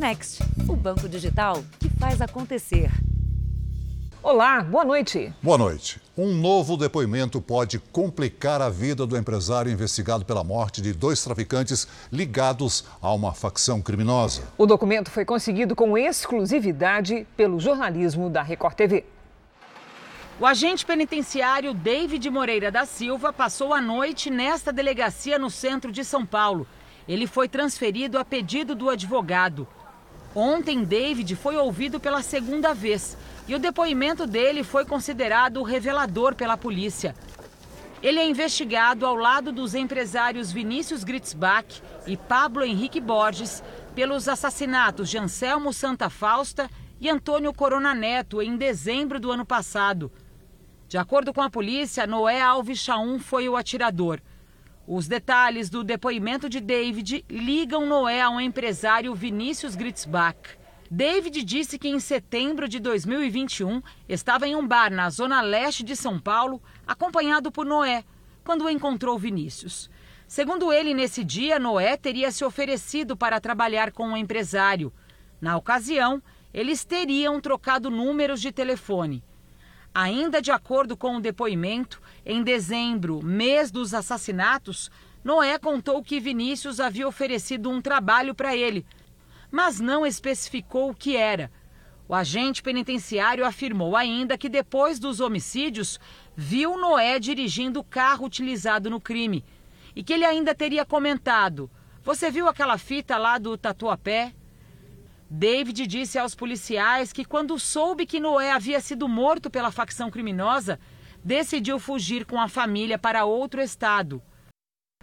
Next, o banco digital que faz acontecer. Olá, boa noite. Boa noite. Um novo depoimento pode complicar a vida do empresário investigado pela morte de dois traficantes ligados a uma facção criminosa. O documento foi conseguido com exclusividade pelo jornalismo da Record TV. O agente penitenciário David Moreira da Silva passou a noite nesta delegacia no centro de São Paulo. Ele foi transferido a pedido do advogado. Ontem, David foi ouvido pela segunda vez e o depoimento dele foi considerado revelador pela polícia. Ele é investigado ao lado dos empresários Vinícius Gritzbach e Pablo Henrique Borges pelos assassinatos de Anselmo Santa Fausta e Antônio Corona Neto em dezembro do ano passado. De acordo com a polícia, Noé Alves Chaum foi o atirador. Os detalhes do depoimento de David ligam Noé a um empresário Vinícius Gritzbach. David disse que em setembro de 2021 estava em um bar na zona leste de São Paulo, acompanhado por Noé, quando encontrou Vinícius. Segundo ele, nesse dia, Noé teria se oferecido para trabalhar com o um empresário. Na ocasião, eles teriam trocado números de telefone. Ainda de acordo com o depoimento, em dezembro, mês dos assassinatos, Noé contou que Vinícius havia oferecido um trabalho para ele mas não especificou o que era. O agente penitenciário afirmou ainda que depois dos homicídios viu Noé dirigindo o carro utilizado no crime e que ele ainda teria comentado: Você viu aquela fita lá do tatuapé? David disse aos policiais que, quando soube que Noé havia sido morto pela facção criminosa, decidiu fugir com a família para outro estado.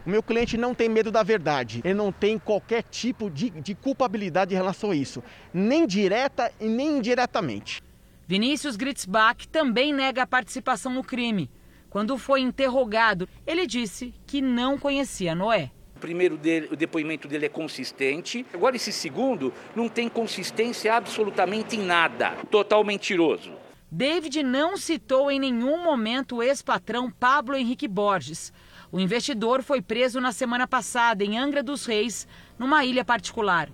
O meu cliente não tem medo da verdade, ele não tem qualquer tipo de, de culpabilidade em relação a isso, nem direta e nem indiretamente. Vinícius Gritzbach também nega a participação no crime. Quando foi interrogado, ele disse que não conhecia Noé. O primeiro dele, o depoimento dele é consistente. Agora esse segundo não tem consistência absolutamente em nada. Total mentiroso. David não citou em nenhum momento o ex-patrão Pablo Henrique Borges, o investidor foi preso na semana passada em Angra dos Reis, numa ilha particular.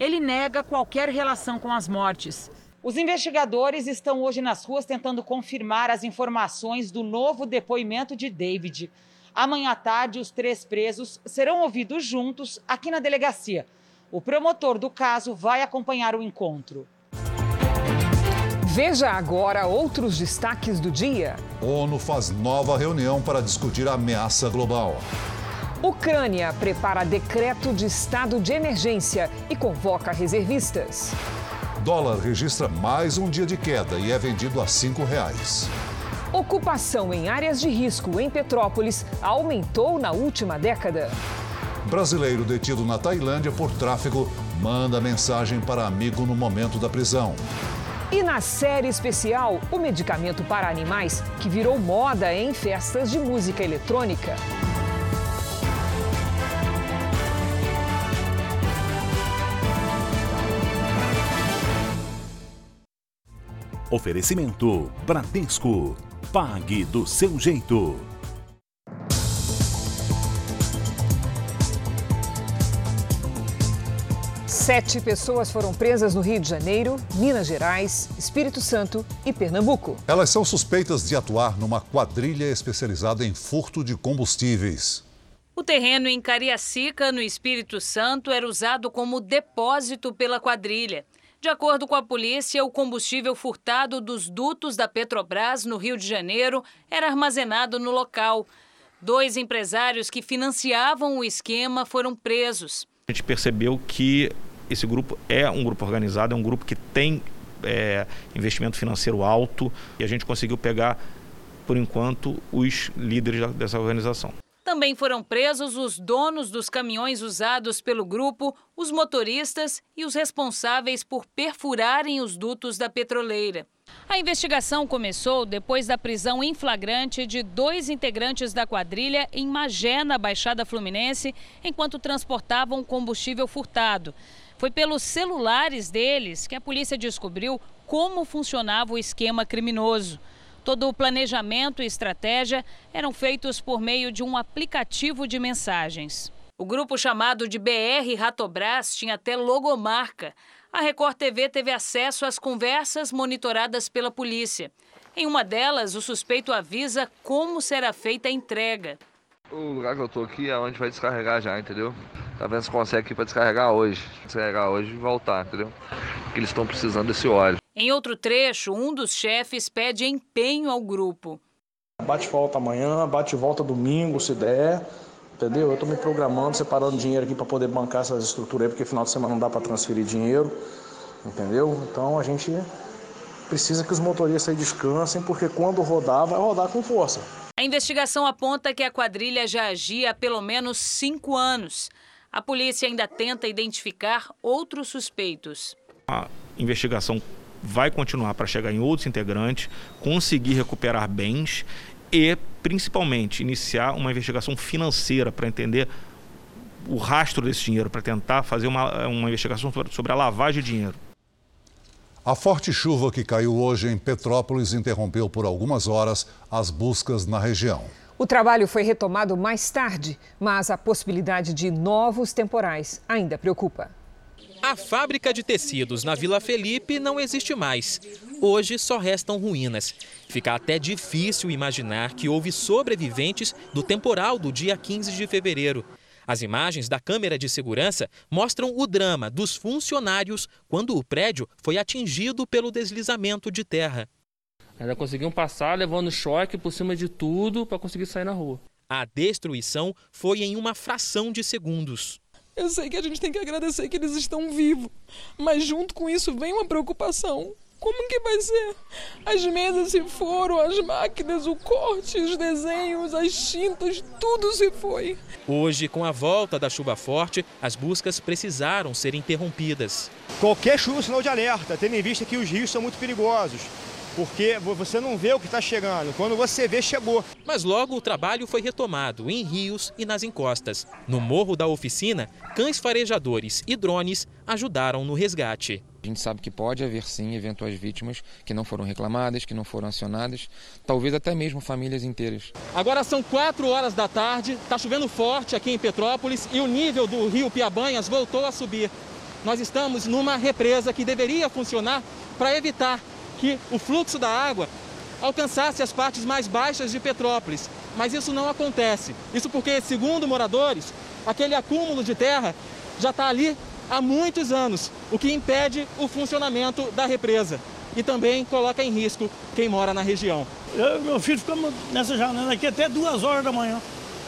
Ele nega qualquer relação com as mortes. Os investigadores estão hoje nas ruas tentando confirmar as informações do novo depoimento de David. Amanhã à tarde, os três presos serão ouvidos juntos aqui na delegacia. O promotor do caso vai acompanhar o encontro. Veja agora outros destaques do dia. ONU faz nova reunião para discutir a ameaça global. Ucrânia prepara decreto de estado de emergência e convoca reservistas. Dólar registra mais um dia de queda e é vendido a R$ reais. Ocupação em áreas de risco em Petrópolis aumentou na última década. Brasileiro detido na Tailândia por tráfico manda mensagem para amigo no momento da prisão. E na série especial, o medicamento para animais que virou moda em festas de música eletrônica. Oferecimento Bradesco. Pague do seu jeito. Sete pessoas foram presas no Rio de Janeiro, Minas Gerais, Espírito Santo e Pernambuco. Elas são suspeitas de atuar numa quadrilha especializada em furto de combustíveis. O terreno em Cariacica, no Espírito Santo, era usado como depósito pela quadrilha. De acordo com a polícia, o combustível furtado dos dutos da Petrobras no Rio de Janeiro era armazenado no local. Dois empresários que financiavam o esquema foram presos. A gente percebeu que esse grupo é um grupo organizado, é um grupo que tem é, investimento financeiro alto e a gente conseguiu pegar, por enquanto, os líderes dessa organização. Também foram presos os donos dos caminhões usados pelo grupo, os motoristas e os responsáveis por perfurarem os dutos da petroleira. A investigação começou depois da prisão em flagrante de dois integrantes da quadrilha em Magé, na Baixada Fluminense, enquanto transportavam combustível furtado. Foi pelos celulares deles que a polícia descobriu como funcionava o esquema criminoso. Todo o planejamento e estratégia eram feitos por meio de um aplicativo de mensagens. O grupo chamado de BR Ratobras tinha até logomarca. A Record TV teve acesso às conversas monitoradas pela polícia. Em uma delas, o suspeito avisa como será feita a entrega. O lugar que eu tô aqui é onde vai descarregar já, entendeu? Tá vendo se consegue aqui para descarregar hoje. Descarregar hoje e voltar, entendeu? Porque eles estão precisando desse óleo. Em outro trecho, um dos chefes pede empenho ao grupo. Bate volta amanhã, bate volta domingo, se der. Entendeu? Eu estou me programando, separando dinheiro aqui para poder bancar essas estruturas aí, porque final de semana não dá para transferir dinheiro. Entendeu? Então a gente precisa que os motoristas aí descansem, porque quando rodar, vai rodar com força. A investigação aponta que a quadrilha já agia há pelo menos cinco anos. A polícia ainda tenta identificar outros suspeitos. A investigação vai continuar para chegar em outros integrantes, conseguir recuperar bens e, principalmente, iniciar uma investigação financeira para entender o rastro desse dinheiro, para tentar fazer uma, uma investigação sobre a lavagem de dinheiro. A forte chuva que caiu hoje em Petrópolis interrompeu por algumas horas as buscas na região. O trabalho foi retomado mais tarde, mas a possibilidade de novos temporais ainda preocupa. A fábrica de tecidos na Vila Felipe não existe mais. Hoje só restam ruínas. Fica até difícil imaginar que houve sobreviventes do temporal do dia 15 de fevereiro. As imagens da câmera de segurança mostram o drama dos funcionários quando o prédio foi atingido pelo deslizamento de terra. Ainda conseguiam passar levando choque por cima de tudo para conseguir sair na rua. A destruição foi em uma fração de segundos. Eu sei que a gente tem que agradecer que eles estão vivos, mas junto com isso vem uma preocupação. Como que vai ser? As mesas se foram, as máquinas, o corte, os desenhos, as tintas, tudo se foi. Hoje, com a volta da chuva forte, as buscas precisaram ser interrompidas. Qualquer chuva é sinal de alerta, tendo em vista que os rios são muito perigosos porque você não vê o que está chegando. Quando você vê, chegou. Mas logo o trabalho foi retomado em rios e nas encostas. No morro da oficina, cães farejadores e drones ajudaram no resgate. A gente sabe que pode haver sim eventuais vítimas que não foram reclamadas, que não foram acionadas, talvez até mesmo famílias inteiras. Agora são 4 horas da tarde, está chovendo forte aqui em Petrópolis e o nível do rio Piabanhas voltou a subir. Nós estamos numa represa que deveria funcionar para evitar que o fluxo da água alcançasse as partes mais baixas de Petrópolis. Mas isso não acontece. Isso porque, segundo moradores, aquele acúmulo de terra já está ali há muitos anos, o que impede o funcionamento da represa e também coloca em risco quem mora na região. Eu meu filho ficamos nessa janela aqui até duas horas da manhã,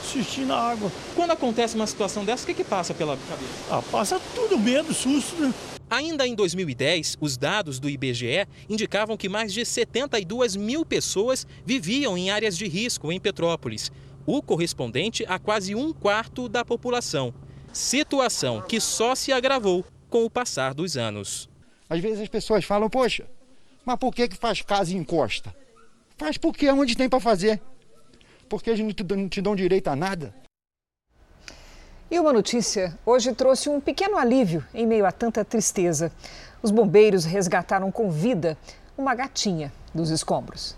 assistindo a água. Quando acontece uma situação dessa, o que, que passa pela cabeça? Ah, passa tudo medo, susto, né? Ainda em 2010, os dados do IBGE indicavam que mais de 72 mil pessoas viviam em áreas de risco em Petrópolis, o correspondente a quase um quarto da população. Situação que só se agravou com o passar dos anos. Às vezes as pessoas falam, poxa, mas por que, que faz casa e encosta? Faz porque é onde tem para fazer. Porque eles não te dão direito a nada. E uma notícia hoje trouxe um pequeno alívio em meio a tanta tristeza. Os bombeiros resgataram com vida uma gatinha dos escombros.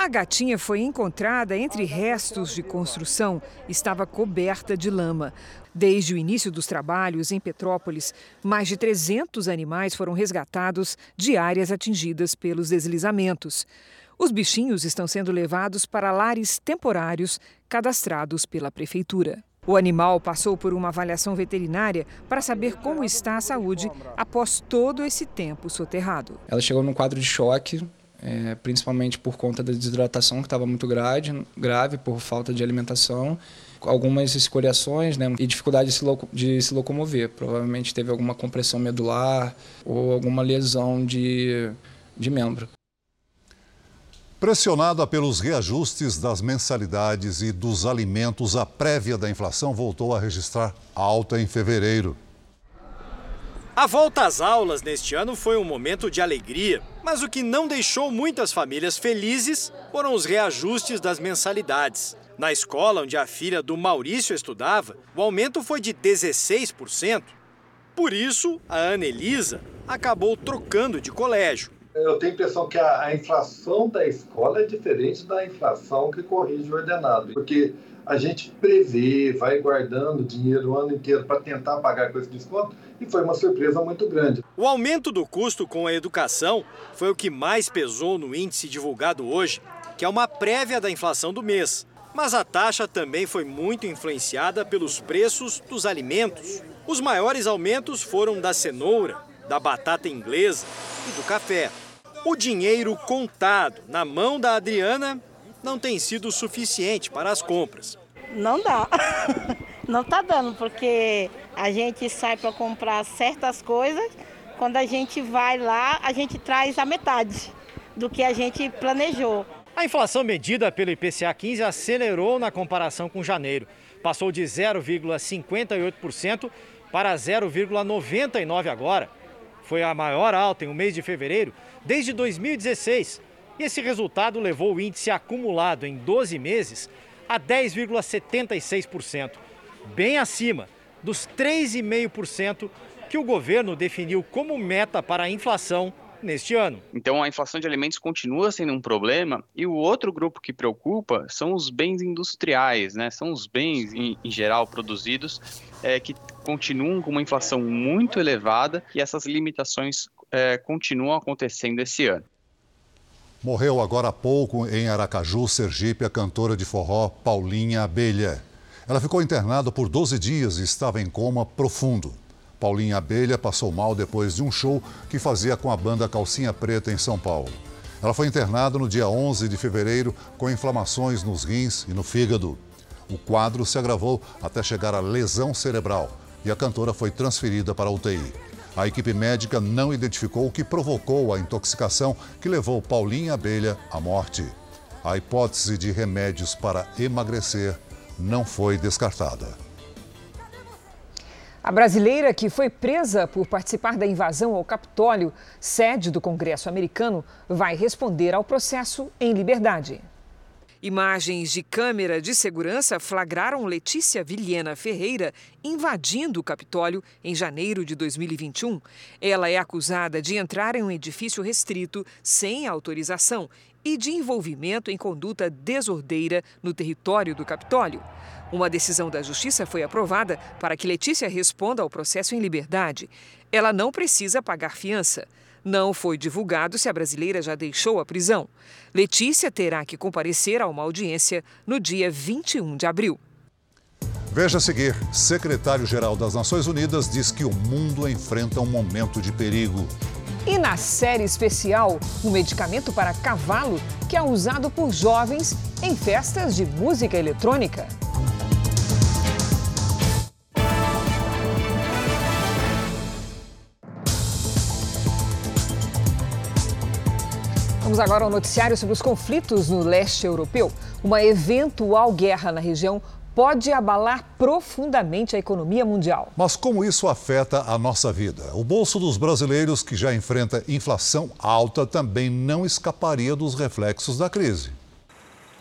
A gatinha foi encontrada entre restos de construção, estava coberta de lama. Desde o início dos trabalhos em Petrópolis, mais de 300 animais foram resgatados de áreas atingidas pelos deslizamentos. Os bichinhos estão sendo levados para lares temporários cadastrados pela prefeitura. O animal passou por uma avaliação veterinária para saber como está a saúde após todo esse tempo soterrado. Ela chegou num quadro de choque, é, principalmente por conta da desidratação que estava muito grave, grave por falta de alimentação, algumas escoriações né, e dificuldade de se, de se locomover. Provavelmente teve alguma compressão medular ou alguma lesão de, de membro. Pressionada pelos reajustes das mensalidades e dos alimentos, a prévia da inflação voltou a registrar alta em fevereiro. A volta às aulas neste ano foi um momento de alegria, mas o que não deixou muitas famílias felizes foram os reajustes das mensalidades. Na escola onde a filha do Maurício estudava, o aumento foi de 16%. Por isso, a Ana Elisa acabou trocando de colégio. eu tenho a impressão que a, a, inflação da escola é diferente da inflação que corrige o ordenado, porque a gente prevê, vai guardando dinheiro o ano inteiro para tentar pagar com esse desconto e foi uma surpresa muito grande. O aumento do custo com a educação foi o que mais pesou no índice divulgado hoje, que é uma prévia da inflação do mês. Mas a taxa também foi muito influenciada pelos preços dos alimentos. Os maiores aumentos foram da cenoura, da batata inglesa e do café. O dinheiro contado na mão da Adriana não tem sido suficiente para as compras. Não dá. Não está dando, porque a gente sai para comprar certas coisas, quando a gente vai lá, a gente traz a metade do que a gente planejou. A inflação medida pelo IPCA 15 acelerou na comparação com janeiro. Passou de 0,58% para 0,99% agora. Foi a maior alta em um mês de fevereiro desde 2016. E esse resultado levou o índice acumulado em 12 meses a 10,76%, bem acima dos 3,5% que o governo definiu como meta para a inflação neste ano. Então a inflação de alimentos continua sendo um problema e o outro grupo que preocupa são os bens industriais, né? São os bens em, em geral produzidos é, que continuam com uma inflação muito elevada e essas limitações é, continuam acontecendo esse ano. Morreu agora há pouco em Aracaju, Sergipe, a cantora de forró Paulinha Abelha. Ela ficou internada por 12 dias e estava em coma profundo. Paulinha Abelha passou mal depois de um show que fazia com a banda Calcinha Preta em São Paulo. Ela foi internada no dia 11 de fevereiro com inflamações nos rins e no fígado. O quadro se agravou até chegar à lesão cerebral e a cantora foi transferida para a UTI. A equipe médica não identificou o que provocou a intoxicação que levou Paulinha Abelha à morte. A hipótese de remédios para emagrecer não foi descartada. A brasileira que foi presa por participar da invasão ao Capitólio, sede do Congresso americano, vai responder ao processo em liberdade. Imagens de câmera de segurança flagraram Letícia Vilhena Ferreira invadindo o Capitólio em janeiro de 2021. Ela é acusada de entrar em um edifício restrito sem autorização e de envolvimento em conduta desordeira no território do Capitólio. Uma decisão da Justiça foi aprovada para que Letícia responda ao processo em liberdade. Ela não precisa pagar fiança. Não foi divulgado se a brasileira já deixou a prisão. Letícia terá que comparecer a uma audiência no dia 21 de abril. Veja a seguir: secretário-geral das Nações Unidas diz que o mundo enfrenta um momento de perigo. E na série especial, um medicamento para cavalo que é usado por jovens em festas de música eletrônica. Vamos agora ao noticiário sobre os conflitos no leste europeu. Uma eventual guerra na região pode abalar profundamente a economia mundial. Mas como isso afeta a nossa vida? O bolso dos brasileiros, que já enfrenta inflação alta, também não escaparia dos reflexos da crise.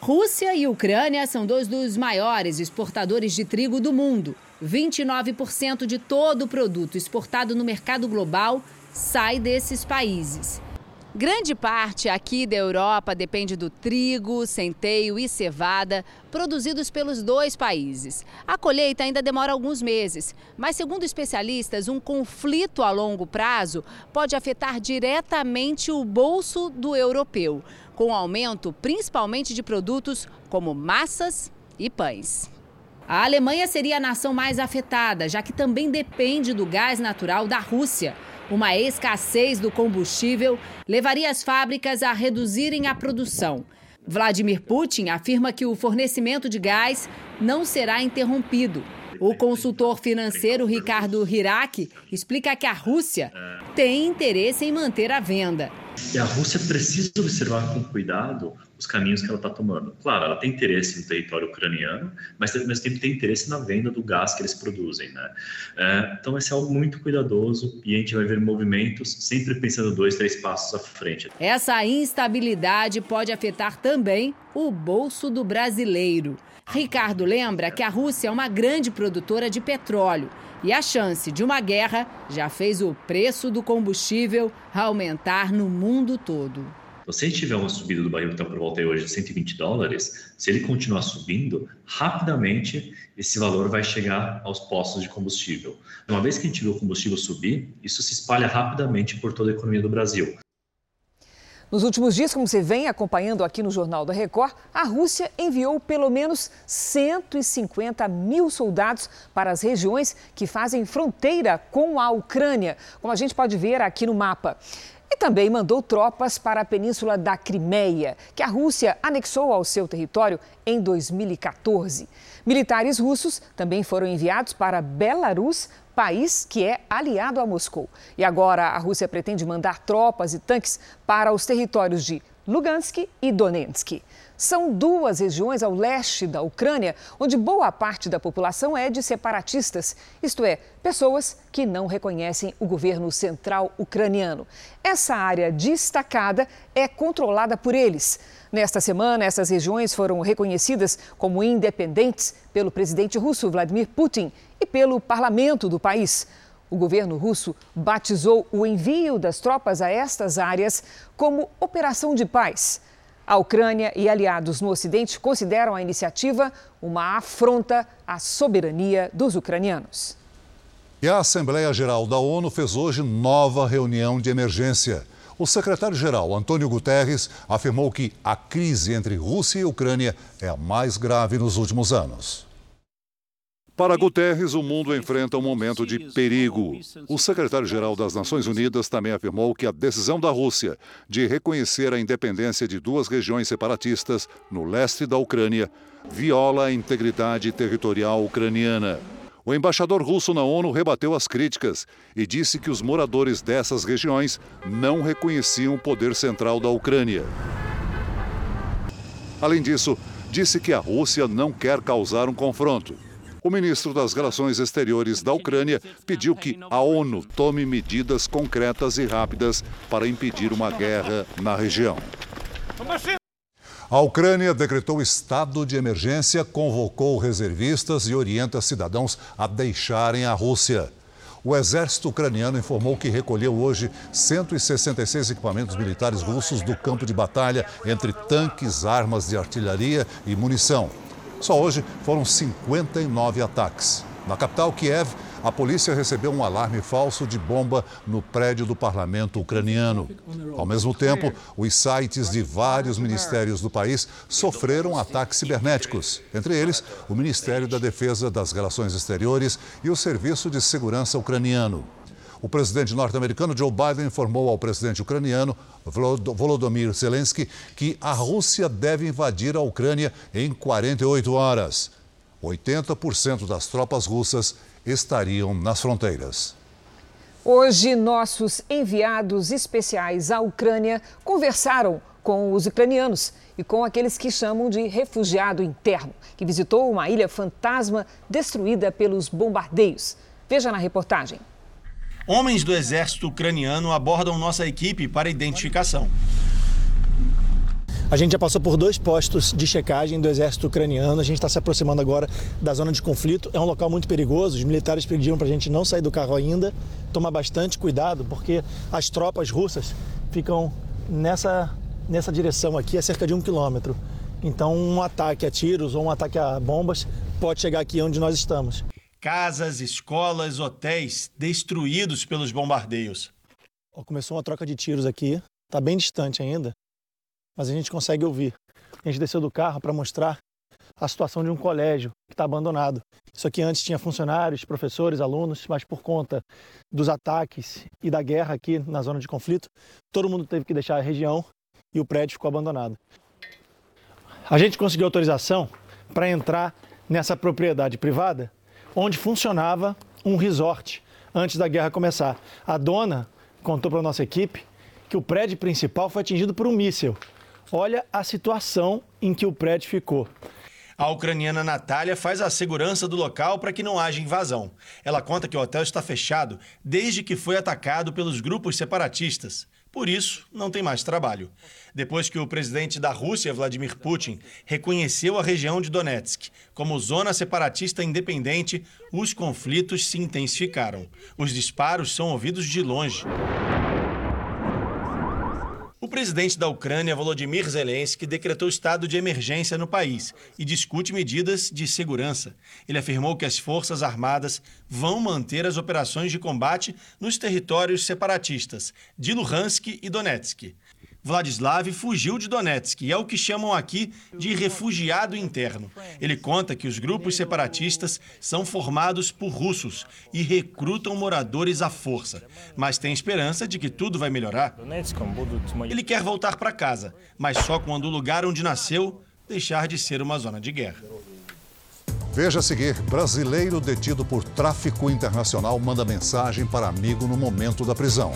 Rússia e Ucrânia são dois dos maiores exportadores de trigo do mundo. 29% de todo o produto exportado no mercado global sai desses países. Grande parte aqui da Europa depende do trigo, centeio e cevada, produzidos pelos dois países. A colheita ainda demora alguns meses, mas, segundo especialistas, um conflito a longo prazo pode afetar diretamente o bolso do europeu, com aumento principalmente de produtos como massas e pães. A Alemanha seria a nação mais afetada, já que também depende do gás natural da Rússia. Uma escassez do combustível levaria as fábricas a reduzirem a produção. Vladimir Putin afirma que o fornecimento de gás não será interrompido. O consultor financeiro Ricardo Hirak explica que a Rússia tem interesse em manter a venda. E a Rússia precisa observar com cuidado os caminhos que ela está tomando. Claro, ela tem interesse no território ucraniano, mas ao mesmo tempo tem interesse na venda do gás que eles produzem, né? É, então vai ser algo muito cuidadoso e a gente vai ver movimentos sempre pensando dois, três passos à frente. Essa instabilidade pode afetar também o bolso do brasileiro. Ricardo lembra que a Rússia é uma grande produtora de petróleo e a chance de uma guerra já fez o preço do combustível aumentar no mundo todo. Se gente tiver uma subida do barril que está por volta hoje de 120 dólares, se ele continuar subindo, rapidamente esse valor vai chegar aos postos de combustível. Uma vez que a gente vê o combustível subir, isso se espalha rapidamente por toda a economia do Brasil. Nos últimos dias, como você vem acompanhando aqui no Jornal da Record, a Rússia enviou pelo menos 150 mil soldados para as regiões que fazem fronteira com a Ucrânia, como a gente pode ver aqui no mapa. Também mandou tropas para a península da Crimeia, que a Rússia anexou ao seu território em 2014. Militares russos também foram enviados para Belarus país que é aliado a Moscou. E agora a Rússia pretende mandar tropas e tanques para os territórios de Lugansk e Donetsk. São duas regiões ao leste da Ucrânia onde boa parte da população é de separatistas, isto é, pessoas que não reconhecem o governo central ucraniano. Essa área destacada é controlada por eles. Nesta semana, essas regiões foram reconhecidas como independentes pelo presidente russo Vladimir Putin e pelo parlamento do país. O governo russo batizou o envio das tropas a estas áreas como Operação de Paz. A Ucrânia e aliados no Ocidente consideram a iniciativa uma afronta à soberania dos ucranianos. E a Assembleia Geral da ONU fez hoje nova reunião de emergência. O secretário-geral, Antônio Guterres, afirmou que a crise entre Rússia e Ucrânia é a mais grave nos últimos anos. Para Guterres, o mundo enfrenta um momento de perigo. O secretário-geral das Nações Unidas também afirmou que a decisão da Rússia de reconhecer a independência de duas regiões separatistas no leste da Ucrânia viola a integridade territorial ucraniana. O embaixador russo na ONU rebateu as críticas e disse que os moradores dessas regiões não reconheciam o poder central da Ucrânia. Além disso, disse que a Rússia não quer causar um confronto. O ministro das Relações Exteriores da Ucrânia pediu que a ONU tome medidas concretas e rápidas para impedir uma guerra na região. A Ucrânia decretou estado de emergência, convocou reservistas e orienta cidadãos a deixarem a Rússia. O exército ucraniano informou que recolheu hoje 166 equipamentos militares russos do campo de batalha, entre tanques, armas de artilharia e munição. Só hoje foram 59 ataques. Na capital, Kiev, a polícia recebeu um alarme falso de bomba no prédio do parlamento ucraniano. Ao mesmo tempo, os sites de vários ministérios do país sofreram ataques cibernéticos, entre eles o Ministério da Defesa das Relações Exteriores e o Serviço de Segurança Ucraniano. O presidente norte-americano Joe Biden informou ao presidente ucraniano Volodymyr Zelensky que a Rússia deve invadir a Ucrânia em 48 horas. 80% das tropas russas estariam nas fronteiras. Hoje, nossos enviados especiais à Ucrânia conversaram com os ucranianos e com aqueles que chamam de refugiado interno, que visitou uma ilha fantasma destruída pelos bombardeios. Veja na reportagem. Homens do exército ucraniano abordam nossa equipe para identificação. A gente já passou por dois postos de checagem do exército ucraniano. A gente está se aproximando agora da zona de conflito. É um local muito perigoso. Os militares pediram para a gente não sair do carro ainda, tomar bastante cuidado, porque as tropas russas ficam nessa, nessa direção aqui, a cerca de um quilômetro. Então, um ataque a tiros ou um ataque a bombas pode chegar aqui onde nós estamos. Casas, escolas, hotéis destruídos pelos bombardeios. Começou uma troca de tiros aqui, está bem distante ainda, mas a gente consegue ouvir. A gente desceu do carro para mostrar a situação de um colégio que está abandonado. Isso aqui antes tinha funcionários, professores, alunos, mas por conta dos ataques e da guerra aqui na zona de conflito, todo mundo teve que deixar a região e o prédio ficou abandonado. A gente conseguiu autorização para entrar nessa propriedade privada onde funcionava um resort antes da guerra começar. A dona contou para a nossa equipe que o prédio principal foi atingido por um míssil. Olha a situação em que o prédio ficou. A ucraniana Natália faz a segurança do local para que não haja invasão. Ela conta que o hotel está fechado desde que foi atacado pelos grupos separatistas. Por isso, não tem mais trabalho. Depois que o presidente da Rússia, Vladimir Putin, reconheceu a região de Donetsk como zona separatista independente, os conflitos se intensificaram. Os disparos são ouvidos de longe. O presidente da Ucrânia, Volodymyr Zelensky, decretou estado de emergência no país e discute medidas de segurança. Ele afirmou que as Forças Armadas vão manter as operações de combate nos territórios separatistas de Luhansk e Donetsk. Vladislav fugiu de Donetsk e é o que chamam aqui de refugiado interno. Ele conta que os grupos separatistas são formados por russos e recrutam moradores à força, mas tem esperança de que tudo vai melhorar. Ele quer voltar para casa, mas só quando o lugar onde nasceu deixar de ser uma zona de guerra. Veja a seguir: brasileiro detido por tráfico internacional manda mensagem para amigo no momento da prisão.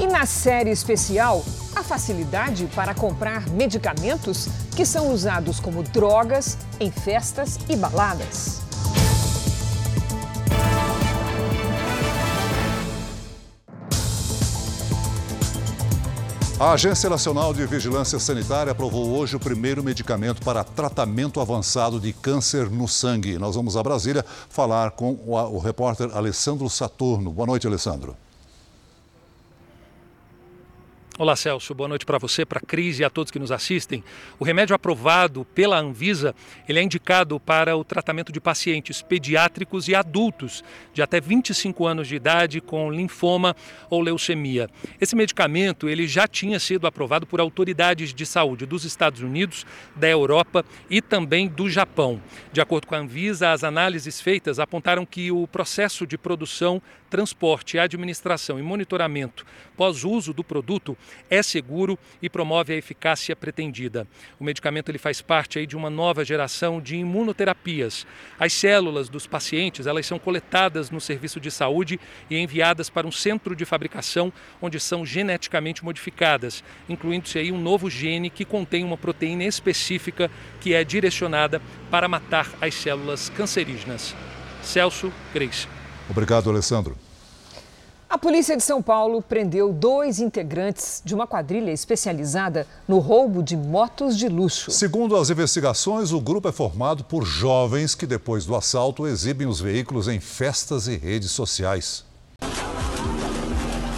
E na série especial, a facilidade para comprar medicamentos que são usados como drogas em festas e baladas. A Agência Nacional de Vigilância Sanitária aprovou hoje o primeiro medicamento para tratamento avançado de câncer no sangue. Nós vamos a Brasília falar com o, repórter Alessandro Saturno. Boa noite, Alessandro. Olá, Celso. Boa noite para você, para a Cris e a todos que nos assistem. O remédio aprovado pela Anvisa, ele é indicado para o tratamento de pacientes pediátricos e adultos de até 25 anos de idade com linfoma ou leucemia. Esse medicamento, ele já tinha sido aprovado por autoridades de saúde dos Estados Unidos, da Europa e também do Japão. De acordo com a Anvisa, as análises feitas apontaram que o processo de produção, transporte, administração e monitoramento pós-uso do produto é seguro e promove a eficácia pretendida. O medicamento ele faz parte aí de uma nova geração de imunoterapias. As células dos pacientes elas são coletadas no serviço de saúde e enviadas para um centro de fabricação onde são geneticamente modificadas, incluindo-se aí um novo gene que contém uma proteína específica que é direcionada para matar as células cancerígenas. Celso Grace. Obrigado, Alessandro. A polícia de São Paulo prendeu dois integrantes de uma quadrilha especializada no roubo de motos de luxo. Segundo as investigações, o grupo é formado por jovens que, depois do assalto, exibem os veículos em festas e redes sociais.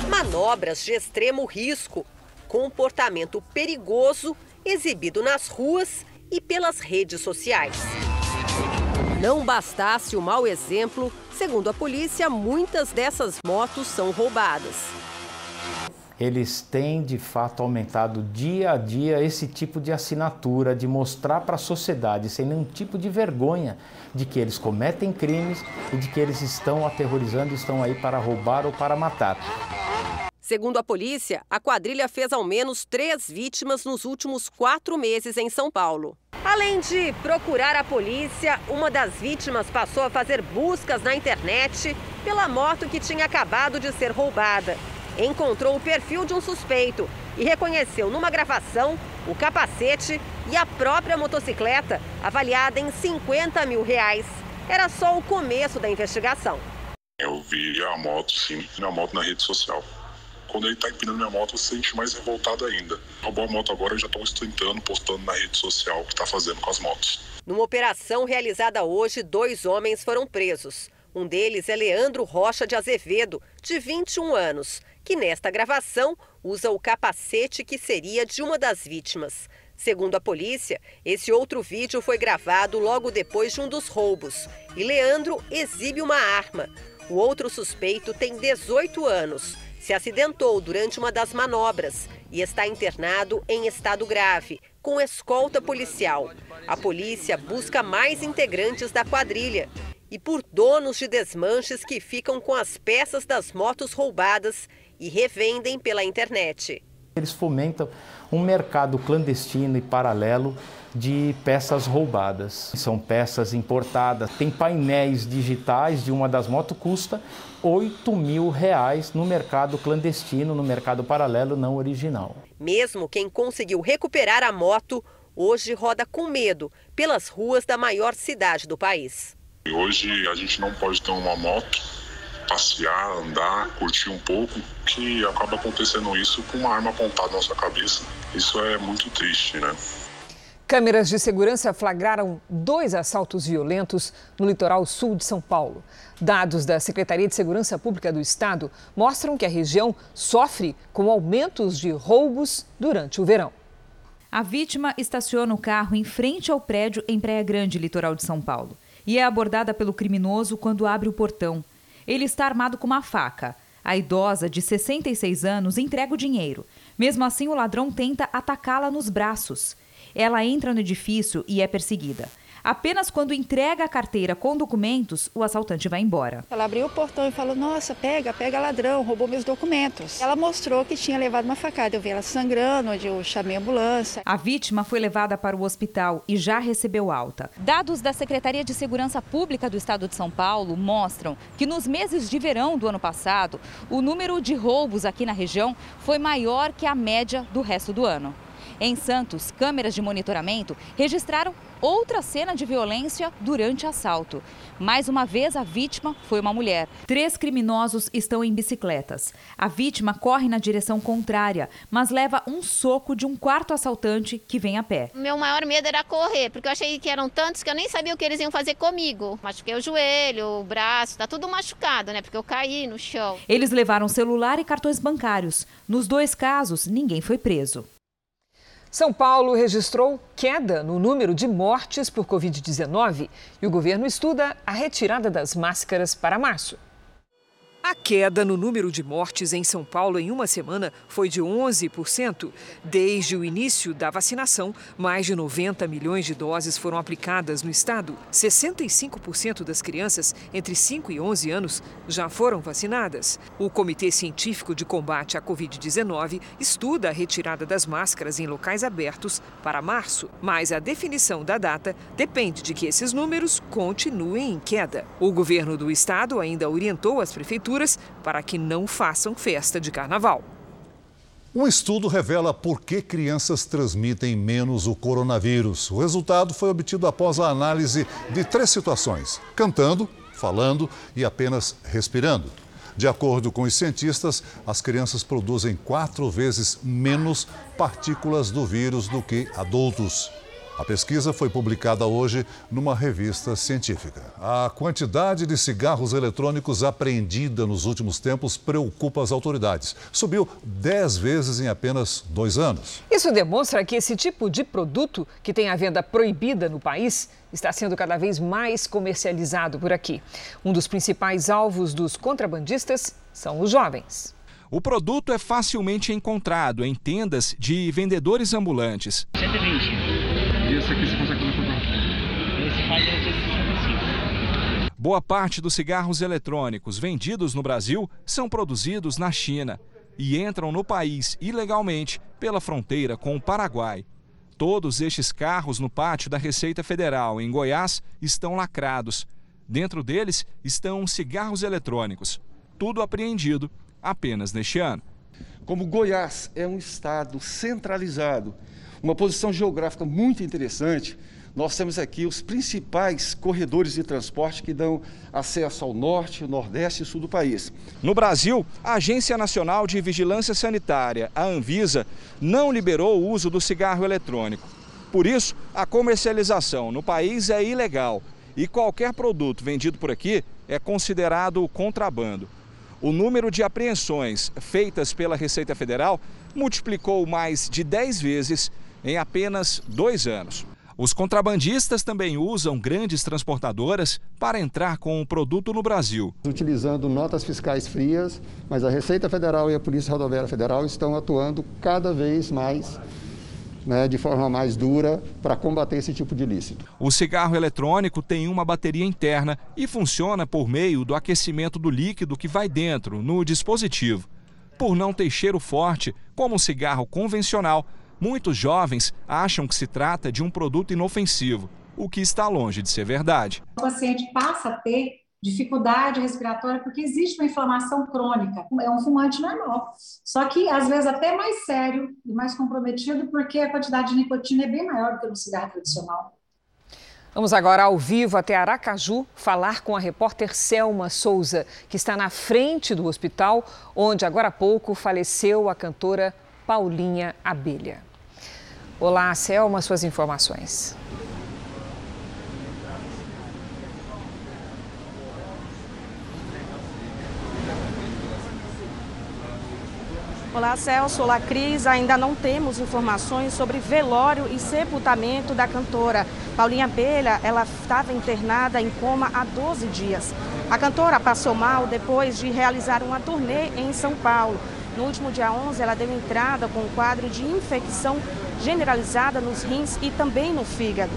Manobras de extremo risco, comportamento perigoso exibido nas ruas e pelas redes sociais. Não bastasse o mau exemplo, segundo a polícia, muitas dessas motos são roubadas. Eles têm de fato aumentado dia a dia esse tipo de assinatura, de mostrar para a sociedade, sem nenhum tipo de vergonha, de que eles cometem crimes e de que eles estão aterrorizando, estão aí para roubar ou para matar. Segundo a polícia, a quadrilha fez ao menos três vítimas nos últimos quatro meses em São Paulo. Além de procurar a polícia, uma das vítimas passou a fazer buscas na internet pela moto que tinha acabado de ser roubada. Encontrou o perfil de um suspeito e reconheceu numa gravação o capacete e a própria motocicleta, avaliada em 50 mil reais. Era só o começo da investigação. Eu vi a moto, sim, na moto na rede social quando ele tá empinando minha moto, você se sente mais revoltado ainda. Roubou a moto agora, já estão ostentando, postando na rede social o que tá fazendo com as motos. Numa operação realizada hoje, dois homens foram presos. Um deles é Leandro Rocha de Azevedo, de 21 anos, que nesta gravação usa o capacete que seria de uma das vítimas. Segundo a polícia, esse outro vídeo foi gravado logo depois de um dos roubos e Leandro exibe uma arma. O outro suspeito tem 18 anos se acidentou durante uma das manobras e está internado em estado grave, com escolta policial. A polícia busca mais integrantes da quadrilha e por donos de desmanches que ficam com as peças das motos roubadas e revendem pela internet. Eles fomentam um mercado clandestino e paralelo de peças roubadas. São peças importadas. Tem painéis digitais de uma das motos custa 8 mil reais no mercado clandestino, no mercado paralelo não original. Mesmo quem conseguiu recuperar a moto, hoje roda com medo pelas ruas da maior cidade do país. Hoje a gente não pode ter uma moto, passear, andar, curtir um pouco, que acaba acontecendo isso com uma arma apontada na nossa cabeça. Isso é muito triste, né? Câmeras de segurança flagraram dois assaltos violentos no litoral sul de São Paulo. Dados da Secretaria de Segurança Pública do Estado mostram que a região sofre com aumentos de roubos durante o verão. A vítima estaciona o carro em frente ao prédio em Praia Grande, litoral de São Paulo, e é abordada pelo criminoso quando abre o portão. Ele está armado com uma faca. A idosa, de 66 anos, entrega o dinheiro. Mesmo assim, o ladrão tenta atacá-la nos braços. Ela entra no edifício e é perseguida. Apenas quando entrega a carteira com documentos, o assaltante vai embora. Ela abriu o portão e falou: Nossa, pega, pega ladrão, roubou meus documentos. Ela mostrou que tinha levado uma facada. Eu vi ela sangrando, onde eu chamei a ambulância. A vítima foi levada para o hospital e já recebeu alta. Dados da Secretaria de Segurança Pública do Estado de São Paulo mostram que nos meses de verão do ano passado, o número de roubos aqui na região foi maior que a média do resto do ano. Em Santos, câmeras de monitoramento registraram outra cena de violência durante assalto. Mais uma vez, a vítima foi uma mulher. Três criminosos estão em bicicletas. A vítima corre na direção contrária, mas leva um soco de um quarto assaltante que vem a pé. Meu maior medo era correr, porque eu achei que eram tantos que eu nem sabia o que eles iam fazer comigo. Machuquei o joelho, o braço, tá tudo machucado, né? Porque eu caí no chão. Eles levaram celular e cartões bancários. Nos dois casos, ninguém foi preso. São Paulo registrou queda no número de mortes por Covid-19 e o governo estuda a retirada das máscaras para março. A queda no número de mortes em São Paulo em uma semana foi de 11%. Desde o início da vacinação, mais de 90 milhões de doses foram aplicadas no estado. 65% das crianças entre 5 e 11 anos já foram vacinadas. O Comitê Científico de Combate à Covid-19 estuda a retirada das máscaras em locais abertos para março, mas a definição da data depende de que esses números continuem em queda. O governo do estado ainda orientou as prefeituras para que não façam festa de carnaval. Um estudo revela por que crianças transmitem menos o coronavírus. O resultado foi obtido após a análise de três situações: cantando, falando e apenas respirando. De acordo com os cientistas, as crianças produzem quatro vezes menos partículas do vírus do que adultos. A pesquisa foi publicada hoje numa revista científica. A quantidade de cigarros eletrônicos apreendida nos últimos tempos preocupa as autoridades. Subiu 10 vezes em apenas dois anos. Isso demonstra que esse tipo de produto, que tem a venda proibida no país, está sendo cada vez mais comercializado por aqui. Um dos principais alvos dos contrabandistas são os jovens. O produto é facilmente encontrado em tendas de vendedores ambulantes. 120. Esse aqui você consegue fazer por Esse faz 365. Boa parte dos cigarros eletrônicos vendidos no Brasil são produzidos na China e entram no país ilegalmente pela fronteira com o Paraguai. Todos estes carros no pátio da Receita Federal, em Goiás, estão lacrados. Dentro deles estão cigarros eletrônicos. Tudo apreendido apenas neste ano. Como Goiás é um estado centralizado uma posição geográfica muito interessante. Nós temos aqui os principais corredores de transporte que dão acesso ao norte, nordeste e sul do país. No Brasil, a Agência Nacional de Vigilância Sanitária, a Anvisa, não liberou o uso do cigarro eletrônico. Por isso, a comercialização no país é ilegal e qualquer produto vendido por aqui é considerado contrabando. O número de apreensões feitas pela Receita Federal multiplicou mais de 10 vezes em apenas dois anos. Os contrabandistas também usam grandes transportadoras para entrar com o produto no Brasil. Utilizando notas fiscais frias, mas a Receita Federal e a Polícia Rodoviária Federal estão atuando cada vez mais né, de forma mais dura para combater esse tipo de ilícito. O cigarro eletrônico tem uma bateria interna e funciona por meio do aquecimento do líquido que vai dentro, no dispositivo. por não ter cheiro forte, como um cigarro convencional, muitos jovens acham que se trata de um produto inofensivo, o que está longe de ser verdade. O paciente passa a ter dificuldade respiratória porque existe uma inflamação crônica. É um fumante normal. Só que, às vezes, até mais sério e mais comprometido porque a quantidade de nicotina é bem maior do que no cigarro tradicional. Vamos agora ao vivo até Aracaju falar com a repórter Selma Souza, que está na frente do hospital onde agora há pouco faleceu a cantora Paulinha Abelha. Olá, Selma, suas informações. Olá, Celso. Olá, Cris. Ainda não temos informações sobre velório e sepultamento da cantora. Paulinha Abelha, ela estava internada em coma há 12 dias. A cantora passou mal depois de realizar uma turnê em São Paulo. No último dia 11, ela deu entrada com um quadro de infecção generalizada nos rins e também no fígado.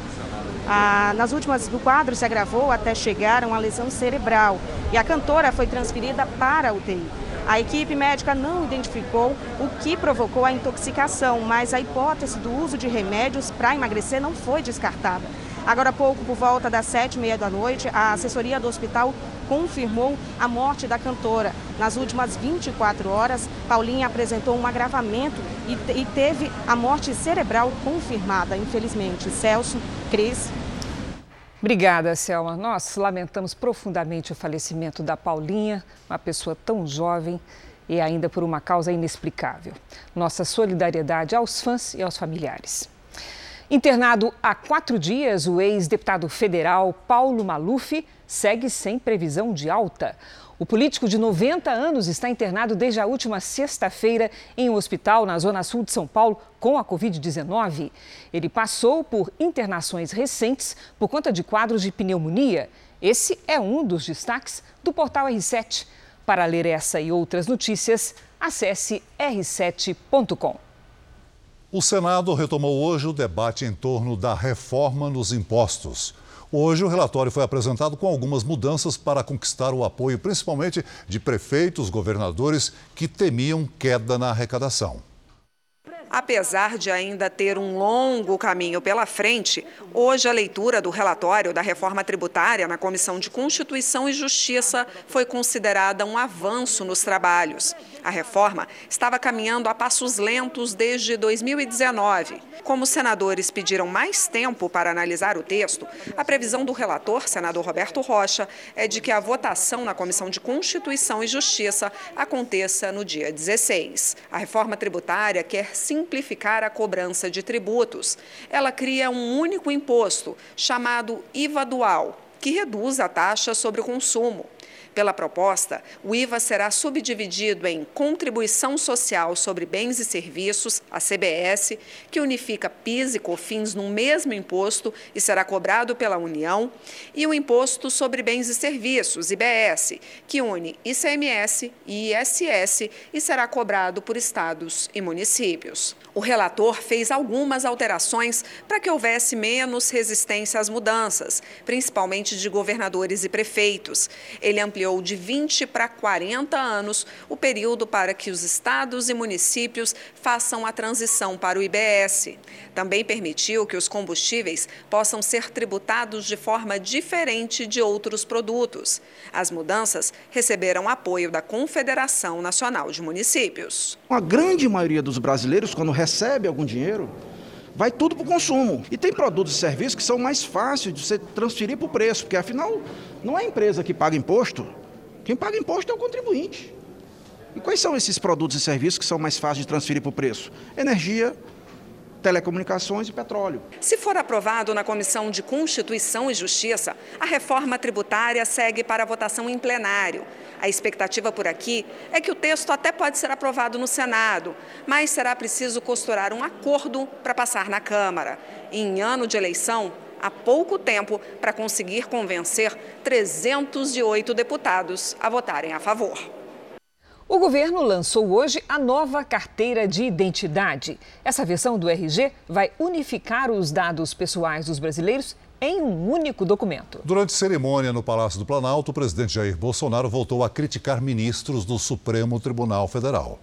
Ah, nas últimas, o quadro se agravou até chegar a uma lesão cerebral e a cantora foi transferida para a UTI. A equipe médica não identificou o que provocou a intoxicação, mas a hipótese do uso de remédios para emagrecer não foi descartada. Agora há pouco, por volta das sete e meia da noite, a assessoria do hospital confirmou a morte da cantora. Nas últimas 24 horas, Paulinha apresentou um agravamento e, e teve a morte cerebral confirmada, infelizmente. Celso, Cris, Obrigada, Selma. Nós lamentamos profundamente o falecimento da Paulinha, uma pessoa tão jovem e ainda por uma causa inexplicável. Nossa solidariedade aos fãs e aos familiares. Internado há quatro dias, o ex-deputado federal Paulo Maluf segue sem previsão de alta. O político de 90 anos está internado desde a última sexta-feira em um hospital na zona sul de São Paulo com a Covid-19. Ele passou por internações recentes por conta de quadros de pneumonia. Esse é um dos destaques do portal R7. Para ler essa e outras notícias, acesse r7.com. O Senado retomou hoje o debate em torno da reforma nos impostos. Hoje, o relatório foi apresentado com algumas mudanças para conquistar o apoio, principalmente de prefeitos, governadores que temiam queda na arrecadação. Apesar de ainda ter um longo caminho pela frente, hoje a leitura do relatório da reforma tributária na Comissão de Constituição e Justiça foi considerada um avanço nos trabalhos. A reforma estava caminhando a passos lentos desde 2019. Como os senadores pediram mais tempo para analisar o texto, a previsão do relator, senador Roberto Rocha, é de que a votação na Comissão de Constituição e Justiça aconteça no dia 16. A reforma tributária quer simplificar a cobrança de tributos. Ela cria um único imposto, chamado IVA dual, que reduz a taxa sobre o consumo. Pela proposta, o IVA será subdividido em Contribuição Social sobre Bens e Serviços, a CBS, que unifica PIS e COFINS num mesmo imposto e será cobrado pela União, e o Imposto sobre Bens e Serviços, IBS, que une ICMS e ISS e será cobrado por estados e municípios. O relator fez algumas alterações para que houvesse menos resistência às mudanças, principalmente de governadores e prefeitos. Ele ampliou de 20 para 40 anos o período para que os estados e municípios façam a transição para o IBS. Também permitiu que os combustíveis possam ser tributados de forma diferente de outros produtos. As mudanças receberam apoio da Confederação Nacional de Municípios. A grande maioria dos brasileiros, quando recebe algum dinheiro, vai tudo para o consumo. E tem produtos e serviços que são mais fáceis de você transferir para o preço, porque afinal não é a empresa que paga imposto, quem paga imposto é o contribuinte. E quais são esses produtos e serviços que são mais fáceis de transferir para o preço? Energia, telecomunicações e petróleo. Se for aprovado na Comissão de Constituição e Justiça, a reforma tributária segue para votação em plenário. A expectativa por aqui é que o texto até pode ser aprovado no Senado, mas será preciso costurar um acordo para passar na Câmara. Em ano de eleição, há pouco tempo para conseguir convencer 308 deputados a votarem a favor. O governo lançou hoje a nova carteira de identidade. Essa versão do RG vai unificar os dados pessoais dos brasileiros em um único documento. Durante cerimônia no Palácio do Planalto, o presidente Jair Bolsonaro voltou a criticar ministros do Supremo Tribunal Federal.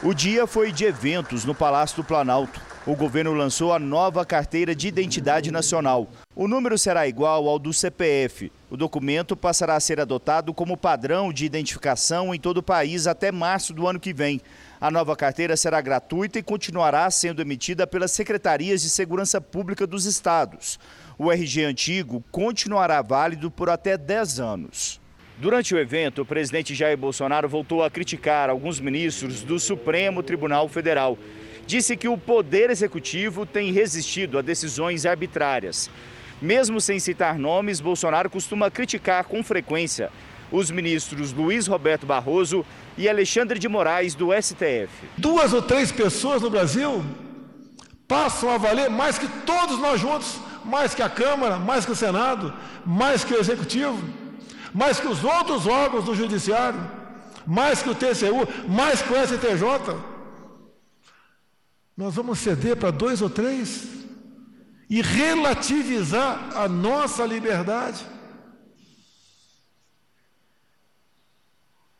O dia foi de eventos no Palácio do Planalto. O governo lançou a nova carteira de identidade nacional. O número será igual ao do CPF. O documento passará a ser adotado como padrão de identificação em todo o país até março do ano que vem. A nova carteira será gratuita e continuará sendo emitida pelas secretarias de segurança pública dos estados. O RG antigo continuará válido por até 10 anos. Durante o evento, o presidente Jair Bolsonaro voltou a criticar alguns ministros do Supremo Tribunal Federal. Disse que o Poder Executivo tem resistido a decisões arbitrárias. Mesmo sem citar nomes, Bolsonaro costuma criticar com frequência os ministros Luiz Roberto Barroso e Alexandre de Moraes, do STF. Duas ou três pessoas no Brasil passam a valer mais que todos nós juntos, mais que a Câmara, mais que o Senado, mais que o Executivo, mais que os outros órgãos do Judiciário, mais que o TCU, mais que o STJ. Nós vamos ceder para dois ou três e relativizar a nossa liberdade.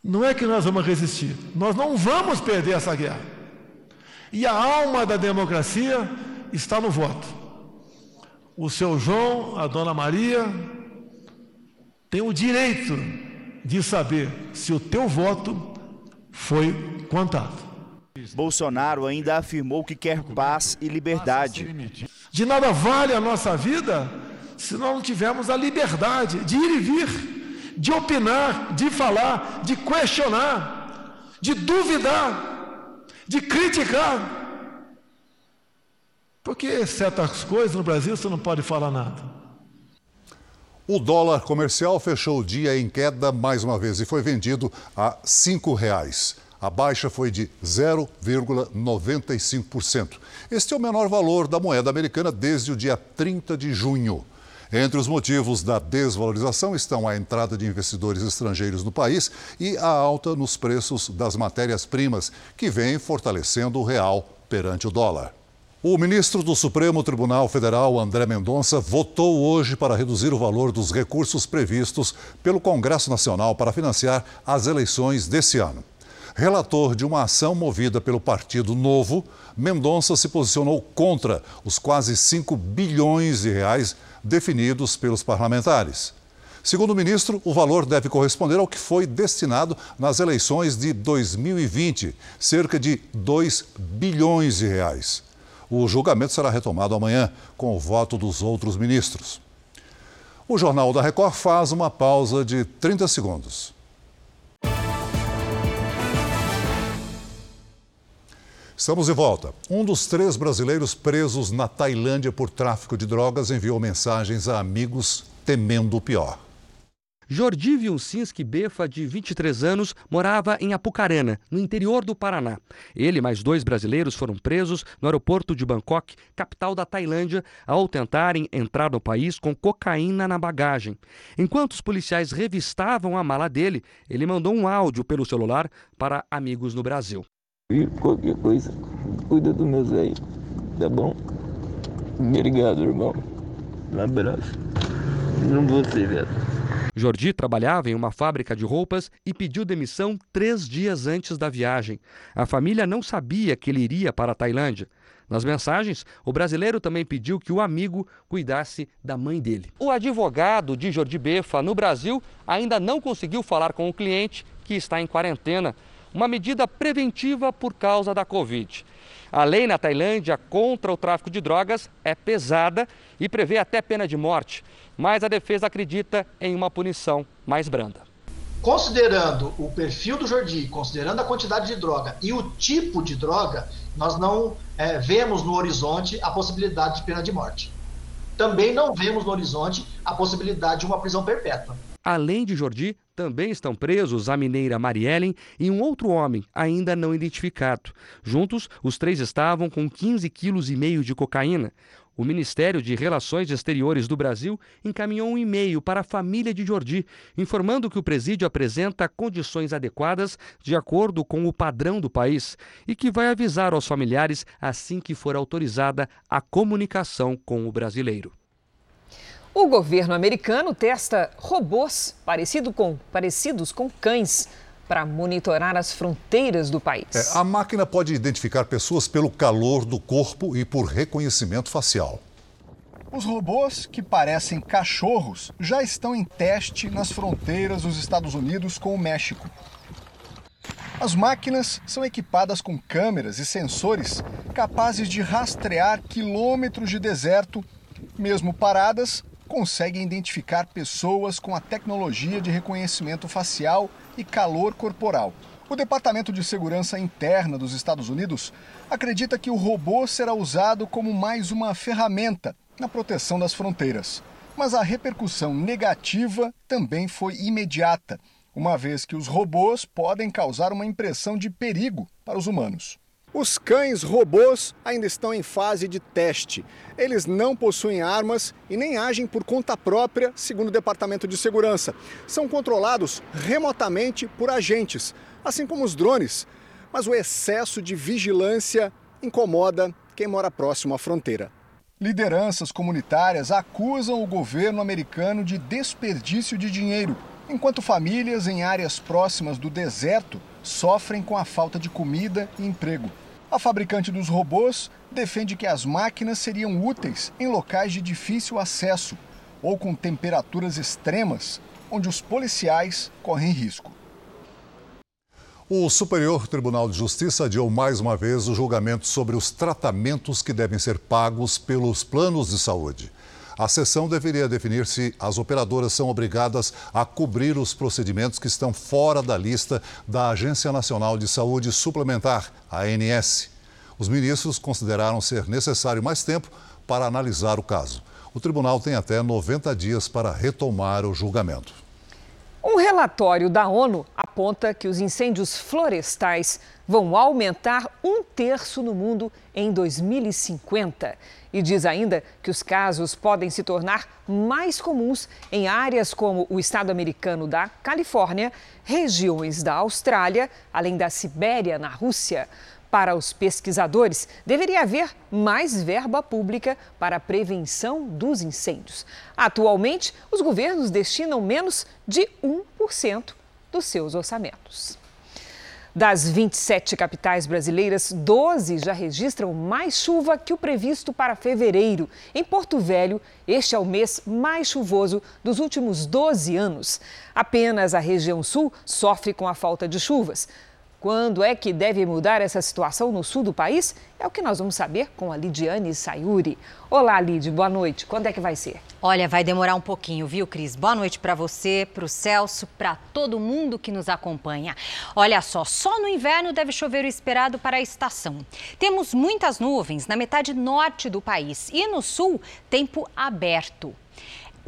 Não é que nós vamos resistir, nós não vamos perder essa guerra. E a alma da democracia está no voto. O seu João, a dona Maria, tem o direito de saber se o teu voto foi contado. Bolsonaro ainda afirmou que quer paz e liberdade. De nada vale a nossa vida se nós não tivermos a liberdade de ir e vir de opinar, de falar, de questionar, de duvidar, de criticar. Porque certas coisas no Brasil você não pode falar nada. O dólar comercial fechou o dia em queda mais uma vez e foi vendido a R$ 5,00. A baixa foi de 0,95%. Este é o menor valor da moeda americana desde o dia 30 de junho. Entre os motivos da desvalorização estão a entrada de investidores estrangeiros no país e a alta nos preços das matérias-primas, que vem fortalecendo o real perante o dólar. O ministro do Supremo Tribunal Federal, André Mendonça, votou hoje para reduzir o valor dos recursos previstos pelo Congresso Nacional para financiar as eleições desse ano. Relator de uma ação movida pelo Partido Novo, Mendonça se posicionou contra os quase 5 bilhões de reais definidos pelos parlamentares. Segundo o ministro, o valor deve corresponder ao que foi destinado nas eleições de 2020, cerca de 2 bilhões de reais. O julgamento será retomado amanhã, com o voto dos outros ministros. O Jornal da Record faz uma pausa de 30 segundos. Estamos de volta. Um dos três brasileiros presos na Tailândia por tráfico de drogas enviou mensagens a amigos temendo o pior. Jordi Vilcinski Befa, de 23 anos, morava em Apucarana, no interior do Paraná. Ele e mais dois brasileiros foram presos no aeroporto de Bangkok, capital da Tailândia, ao tentarem entrar no país com cocaína na bagagem. Enquanto os policiais revistavam a mala dele, ele mandou um áudio pelo celular para amigos no Brasil. Qualquer coisa, cuida do meu Zé, tá bom? Obrigado, irmão. Um abraço. Não vou ser, velho. Jordi trabalhava em uma fábrica de roupas e pediu demissão três dias antes da viagem. A família não sabia que ele iria para a Tailândia. Nas mensagens, o brasileiro também pediu que o amigo cuidasse da mãe dele. O advogado de Jordi Befa no Brasil ainda não conseguiu falar com o cliente que está em quarentena uma medida preventiva por causa da Covid. A lei na Tailândia contra o tráfico de drogas é pesada e prevê até pena de morte, mas a defesa acredita em uma punição mais branda. Considerando o perfil do Jordi, considerando a quantidade de droga e o tipo de droga, nós não é, vemos no horizonte a possibilidade de pena de morte. Também não vemos no horizonte a possibilidade de uma prisão perpétua. Além de Jordi, também estão presos a mineira Mariellen e um outro homem, ainda não identificado. Juntos, os três estavam com 15,5 kg de cocaína. O Ministério de Relações Exteriores do Brasil encaminhou um e-mail para a família de Jordi, informando que o presídio apresenta condições adequadas de acordo com o padrão do país e que vai avisar aos familiares assim que for autorizada a comunicação com o brasileiro. O governo americano testa robôs parecido com, parecidos com cães para monitorar as fronteiras do país. É, a máquina pode identificar pessoas pelo calor do corpo e por reconhecimento facial. Os robôs, que parecem cachorros, já estão em teste nas fronteiras dos Estados Unidos com o México. As máquinas são equipadas com câmeras e sensores capazes de rastrear quilômetros de deserto. Mesmo paradas, conseguem identificar pessoas com a tecnologia de reconhecimento facial e calor corporal. O Departamento de Segurança Interna dos Estados Unidos acredita que o robô será usado como mais uma ferramenta na proteção das fronteiras. Mas a repercussão negativa também foi imediata uma vez que os robôs podem causar uma impressão de perigo para os humanos. Os cães robôs ainda estão em fase de teste. Eles não possuem armas e nem agem por conta própria, segundo o Departamento de Segurança. São controlados remotamente por agentes, assim como os drones. Mas o excesso de vigilância incomoda quem mora próximo à fronteira. Lideranças comunitárias acusam o governo americano de desperdício de dinheiro enquanto famílias em áreas próximas do deserto sofrem com a falta de comida e emprego. A fabricante dos robôs defende que as máquinas seriam úteis em locais de difícil acesso ou com temperaturas extremas, onde os policiais correm risco. O Superior Tribunal de Justiça adiou mais uma vez o julgamento sobre os tratamentos que devem ser pagos pelos planos de saúde. A sessão deveria definir se as operadoras são obrigadas a cobrir os procedimentos que estão fora da lista da Agência Nacional de Saúde Suplementar, ANS. Os ministros consideraram ser necessário mais tempo para analisar o caso. O tribunal tem até 90 dias para retomar o julgamento. Um relatório da ONU aponta que os incêndios florestais vão aumentar um terço no mundo em 2050. E diz ainda que os casos podem se tornar mais comuns em áreas como o estado americano da Califórnia, regiões da Austrália, além da Sibéria, na Rússia. Para os pesquisadores, deveria haver mais verba pública para a prevenção dos incêndios. Atualmente, os governos destinam menos de 1% dos seus orçamentos. Das 27 capitais brasileiras, 12 já registram mais chuva que o previsto para fevereiro. Em Porto Velho, este é o mês mais chuvoso dos últimos 12 anos. Apenas a região sul sofre com a falta de chuvas. Quando é que deve mudar essa situação no sul do país? É o que nós vamos saber com a Lidiane Sayuri. Olá, Lid, boa noite. Quando é que vai ser? Olha, vai demorar um pouquinho, viu, Cris? Boa noite para você, para o Celso, para todo mundo que nos acompanha. Olha só, só no inverno deve chover o esperado para a estação. Temos muitas nuvens na metade norte do país e no sul, tempo aberto.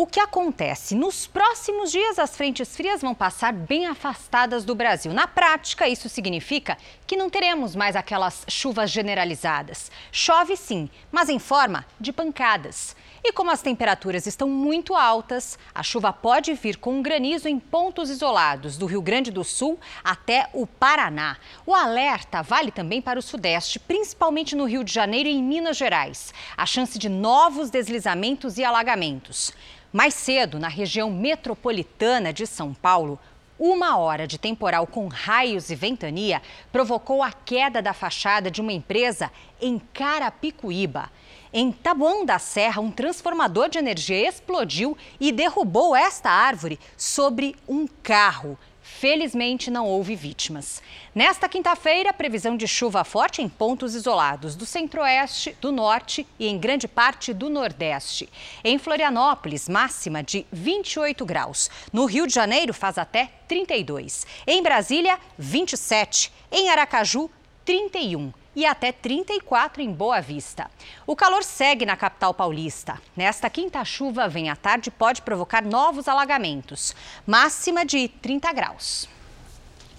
O que acontece? Nos próximos dias, as frentes frias vão passar bem afastadas do Brasil. Na prática, isso significa que não teremos mais aquelas chuvas generalizadas. Chove sim, mas em forma de pancadas. E como as temperaturas estão muito altas, a chuva pode vir com granizo em pontos isolados, do Rio Grande do Sul até o Paraná. O alerta vale também para o Sudeste, principalmente no Rio de Janeiro e em Minas Gerais. A chance de novos deslizamentos e alagamentos. Mais cedo, na região metropolitana de São Paulo, uma hora de temporal com raios e ventania provocou a queda da fachada de uma empresa em Carapicuíba. Em Taboão da Serra, um transformador de energia explodiu e derrubou esta árvore sobre um carro. Felizmente não houve vítimas. Nesta quinta-feira, previsão de chuva forte em pontos isolados do centro-oeste, do norte e em grande parte do nordeste. Em Florianópolis, máxima de 28 graus. No Rio de Janeiro, faz até 32. Em Brasília, 27. Em Aracaju, 31 e até 34 em Boa Vista. O calor segue na capital paulista. Nesta quinta chuva vem à tarde pode provocar novos alagamentos, máxima de 30 graus.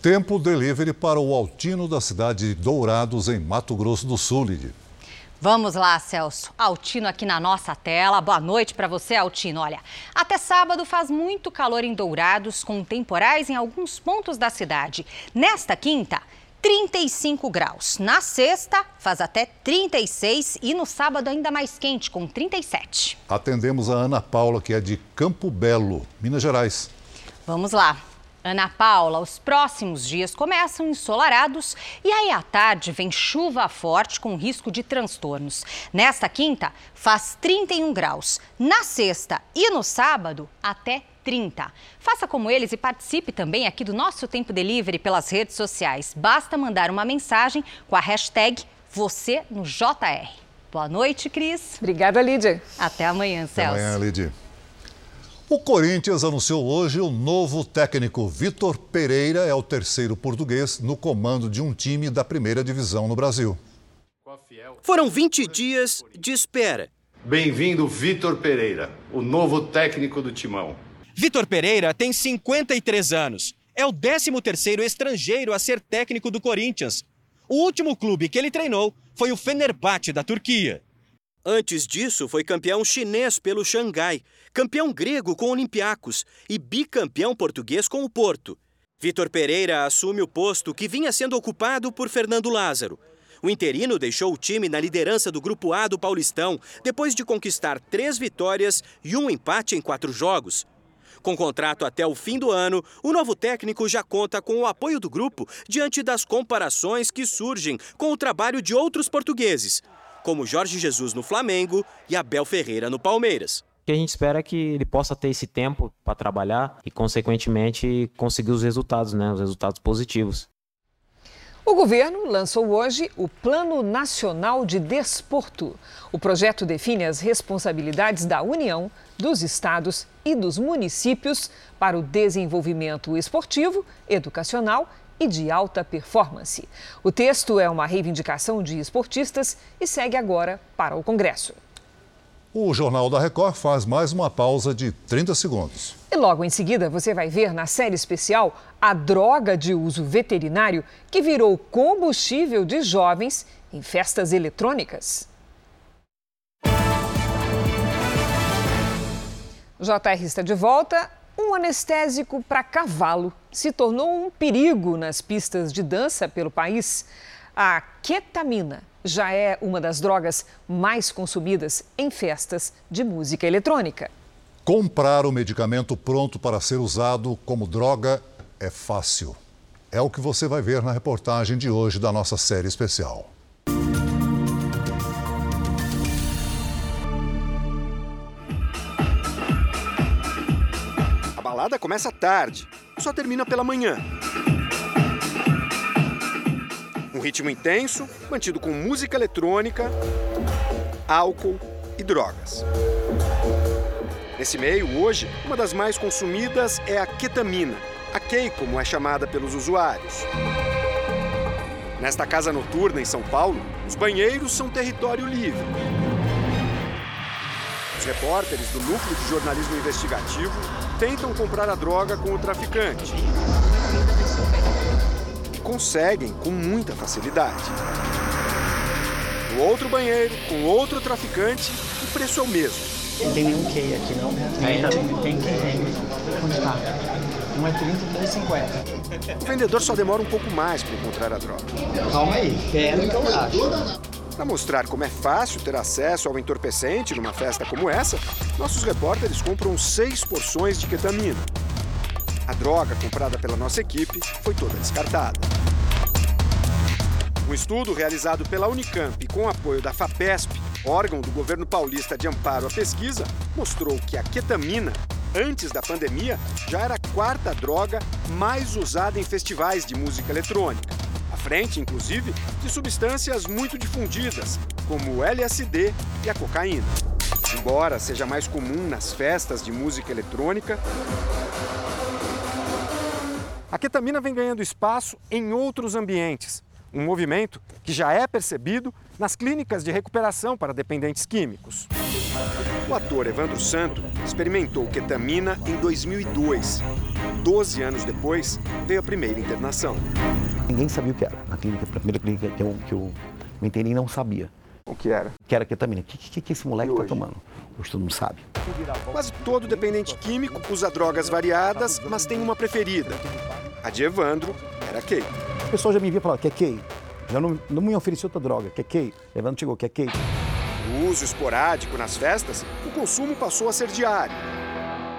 Tempo delivery para o Altino da cidade de Dourados, em Mato Grosso do Sul, Lili. Vamos lá, Celso. Altino aqui na nossa tela. Boa noite para você, Altino. Olha, até sábado faz muito calor em Dourados, com temporais em alguns pontos da cidade. Nesta quinta, 35 graus. Na sexta, faz até 36 e no sábado ainda mais quente, com 37. Atendemos a Ana Paula, que é de Campo Belo, Minas Gerais. Vamos lá. Ana Paula, os próximos dias começam ensolarados e aí à tarde vem chuva forte com risco de transtornos. Nesta quinta, faz 31 graus. Na sexta e no sábado, até 30. Faça como eles e participe também aqui do nosso Tempo Delivery pelas redes sociais. Basta mandar uma mensagem com a hashtag você no JR. Boa noite, Cris. Obrigada, Lídia. Até amanhã, Celso. Até amanhã, Lídia. O Corinthians anunciou hoje o novo técnico Vitor Pereira é o terceiro português no comando de um time da primeira divisão no Brasil. Foram 20 dias de espera. Bem-vindo, Vitor Pereira, o novo técnico do Timão. Vitor Pereira tem 53 anos. É o 13º estrangeiro a ser técnico do Corinthians. O último clube que ele treinou foi o Fenerbahçe da Turquia. Antes disso, foi campeão chinês pelo Xangai, campeão grego com o Olympiacos e bicampeão português com o Porto. Vitor Pereira assume o posto que vinha sendo ocupado por Fernando Lázaro. O interino deixou o time na liderança do Grupo A do Paulistão, depois de conquistar três vitórias e um empate em quatro jogos. Com contrato até o fim do ano, o novo técnico já conta com o apoio do grupo diante das comparações que surgem com o trabalho de outros portugueses, como Jorge Jesus no Flamengo e Abel Ferreira no Palmeiras. O que a gente espera é que ele possa ter esse tempo para trabalhar e, consequentemente, conseguir os resultados, né? os resultados positivos. O governo lançou hoje o Plano Nacional de Desporto. O projeto define as responsabilidades da União, dos estados e dos municípios para o desenvolvimento esportivo, educacional e de alta performance. O texto é uma reivindicação de esportistas e segue agora para o Congresso. O Jornal da Record faz mais uma pausa de 30 segundos. E logo em seguida você vai ver na série especial a droga de uso veterinário que virou combustível de jovens em festas eletrônicas. JR está de volta. Um anestésico para cavalo se tornou um perigo nas pistas de dança pelo país. A ketamina já é uma das drogas mais consumidas em festas de música eletrônica. Comprar o medicamento pronto para ser usado como droga é fácil. É o que você vai ver na reportagem de hoje da nossa série especial. A balada começa tarde, só termina pela manhã. Ritmo intenso, mantido com música eletrônica, álcool e drogas. Nesse meio, hoje, uma das mais consumidas é a ketamina, a Kei, como é chamada pelos usuários. Nesta casa noturna em São Paulo, os banheiros são território livre. Os repórteres do Núcleo de Jornalismo Investigativo tentam comprar a droga com o traficante. Conseguem com muita facilidade. No outro banheiro, com outro traficante, o preço é o mesmo. Não tem nenhum Key aqui, não? Aí tem, tem Key. Onde tá? Um é 30 e dois é 50. O vendedor só demora um pouco mais para encontrar a droga. Calma aí, quero que eu acho. Para mostrar como é fácil ter acesso ao entorpecente numa festa como essa, nossos repórteres compram seis porções de ketamina. A droga comprada pela nossa equipe foi toda descartada. Um estudo realizado pela Unicamp com apoio da FAPESP, órgão do governo paulista de amparo à pesquisa, mostrou que a ketamina, antes da pandemia, já era a quarta droga mais usada em festivais de música eletrônica. À frente, inclusive, de substâncias muito difundidas, como o LSD e a cocaína. Embora seja mais comum nas festas de música eletrônica, a ketamina vem ganhando espaço em outros ambientes, um movimento que já é percebido nas clínicas de recuperação para dependentes químicos. O ator Evandro Santo experimentou ketamina em 2002. Doze anos depois, veio a primeira internação. Ninguém sabia o que era. Na clínica, a primeira clínica que eu, que eu me internei não sabia. O que era? Que era ketamina. O que, que, que esse moleque está tomando? Hoje todo mundo sabe. Quase todo dependente químico usa drogas variadas, mas tem uma preferida. A de Evandro era Kei. O pessoal já me via falar, quer Kei? Já não, não me ofereceu outra droga, quer Kei? Evandro chegou, quer Kei? No uso esporádico nas festas, o consumo passou a ser diário.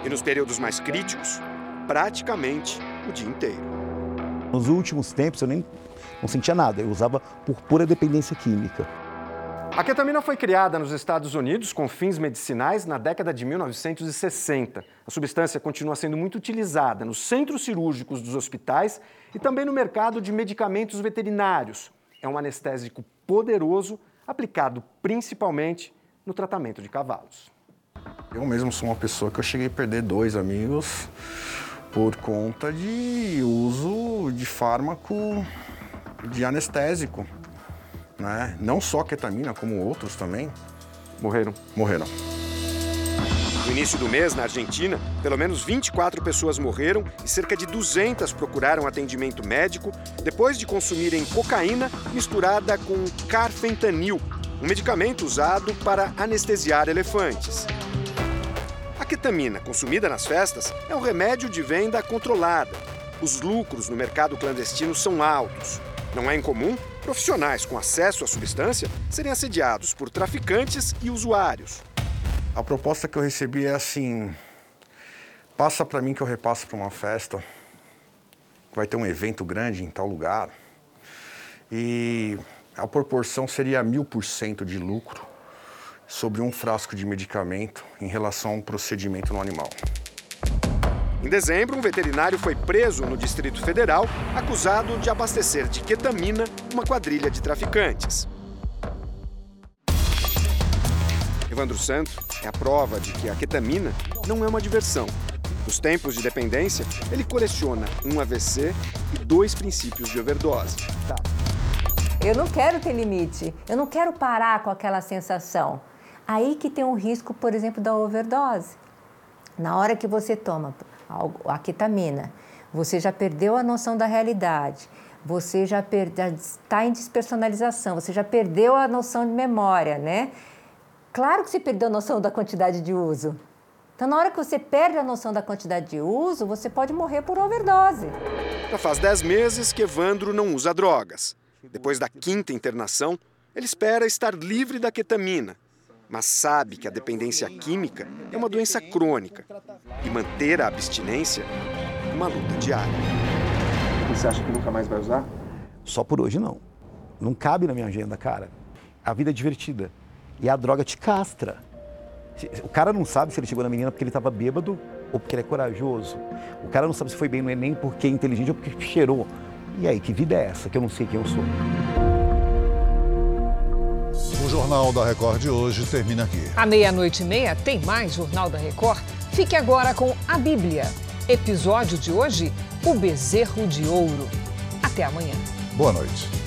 E nos períodos mais críticos, praticamente o dia inteiro. Nos últimos tempos eu nem não sentia nada, eu usava por pura dependência química. A ketamina foi criada nos Estados Unidos com fins medicinais na década de 1960. A substância continua sendo muito utilizada nos centros cirúrgicos dos hospitais e também no mercado de medicamentos veterinários. É um anestésico poderoso aplicado principalmente no tratamento de cavalos. Eu mesmo sou uma pessoa que eu cheguei a perder dois amigos por conta de uso de fármaco de anestésico, né? Não só ketamina, como outros também. Morreram. Morreram. No início do mês, na Argentina, pelo menos 24 pessoas morreram e cerca de 200 procuraram atendimento médico depois de consumirem cocaína misturada com carfentanil, um medicamento usado para anestesiar elefantes. A ketamina, consumida nas festas, é um remédio de venda controlada. Os lucros no mercado clandestino são altos. Não é incomum profissionais com acesso à substância serem assediados por traficantes e usuários. A proposta que eu recebi é assim: passa para mim que eu repasso para uma festa, vai ter um evento grande em tal lugar, e a proporção seria mil por cento de lucro sobre um frasco de medicamento em relação a um procedimento no animal. Em dezembro, um veterinário foi preso no Distrito Federal, acusado de abastecer de ketamina uma quadrilha de traficantes. Evandro Santo é a prova de que a ketamina não é uma diversão. Nos tempos de dependência, ele coleciona um AVC e dois princípios de overdose. Tá. Eu não quero ter limite, eu não quero parar com aquela sensação. Aí que tem um risco, por exemplo, da overdose. Na hora que você toma a ketamina, você já perdeu a noção da realidade, você já, já está em despersonalização, você já perdeu a noção de memória, né? Claro que você perdeu a noção da quantidade de uso. Então, na hora que você perde a noção da quantidade de uso, você pode morrer por overdose. Já faz 10 meses que Evandro não usa drogas. Depois da quinta internação, ele espera estar livre da ketamina, mas sabe que a dependência química é uma doença crônica e manter a abstinência é uma luta diária. E você acha que nunca mais vai usar? Só por hoje não. Não cabe na minha agenda, cara. A vida é divertida. E a droga te castra. O cara não sabe se ele chegou na menina porque ele estava bêbado ou porque ele é corajoso. O cara não sabe se foi bem no Enem porque é inteligente ou porque cheirou. E aí, que vida é essa que eu não sei quem eu sou? Jornal da Record de hoje termina aqui. À meia-noite e meia tem mais Jornal da Record. Fique agora com a Bíblia. Episódio de hoje: O Bezerro de Ouro. Até amanhã. Boa noite.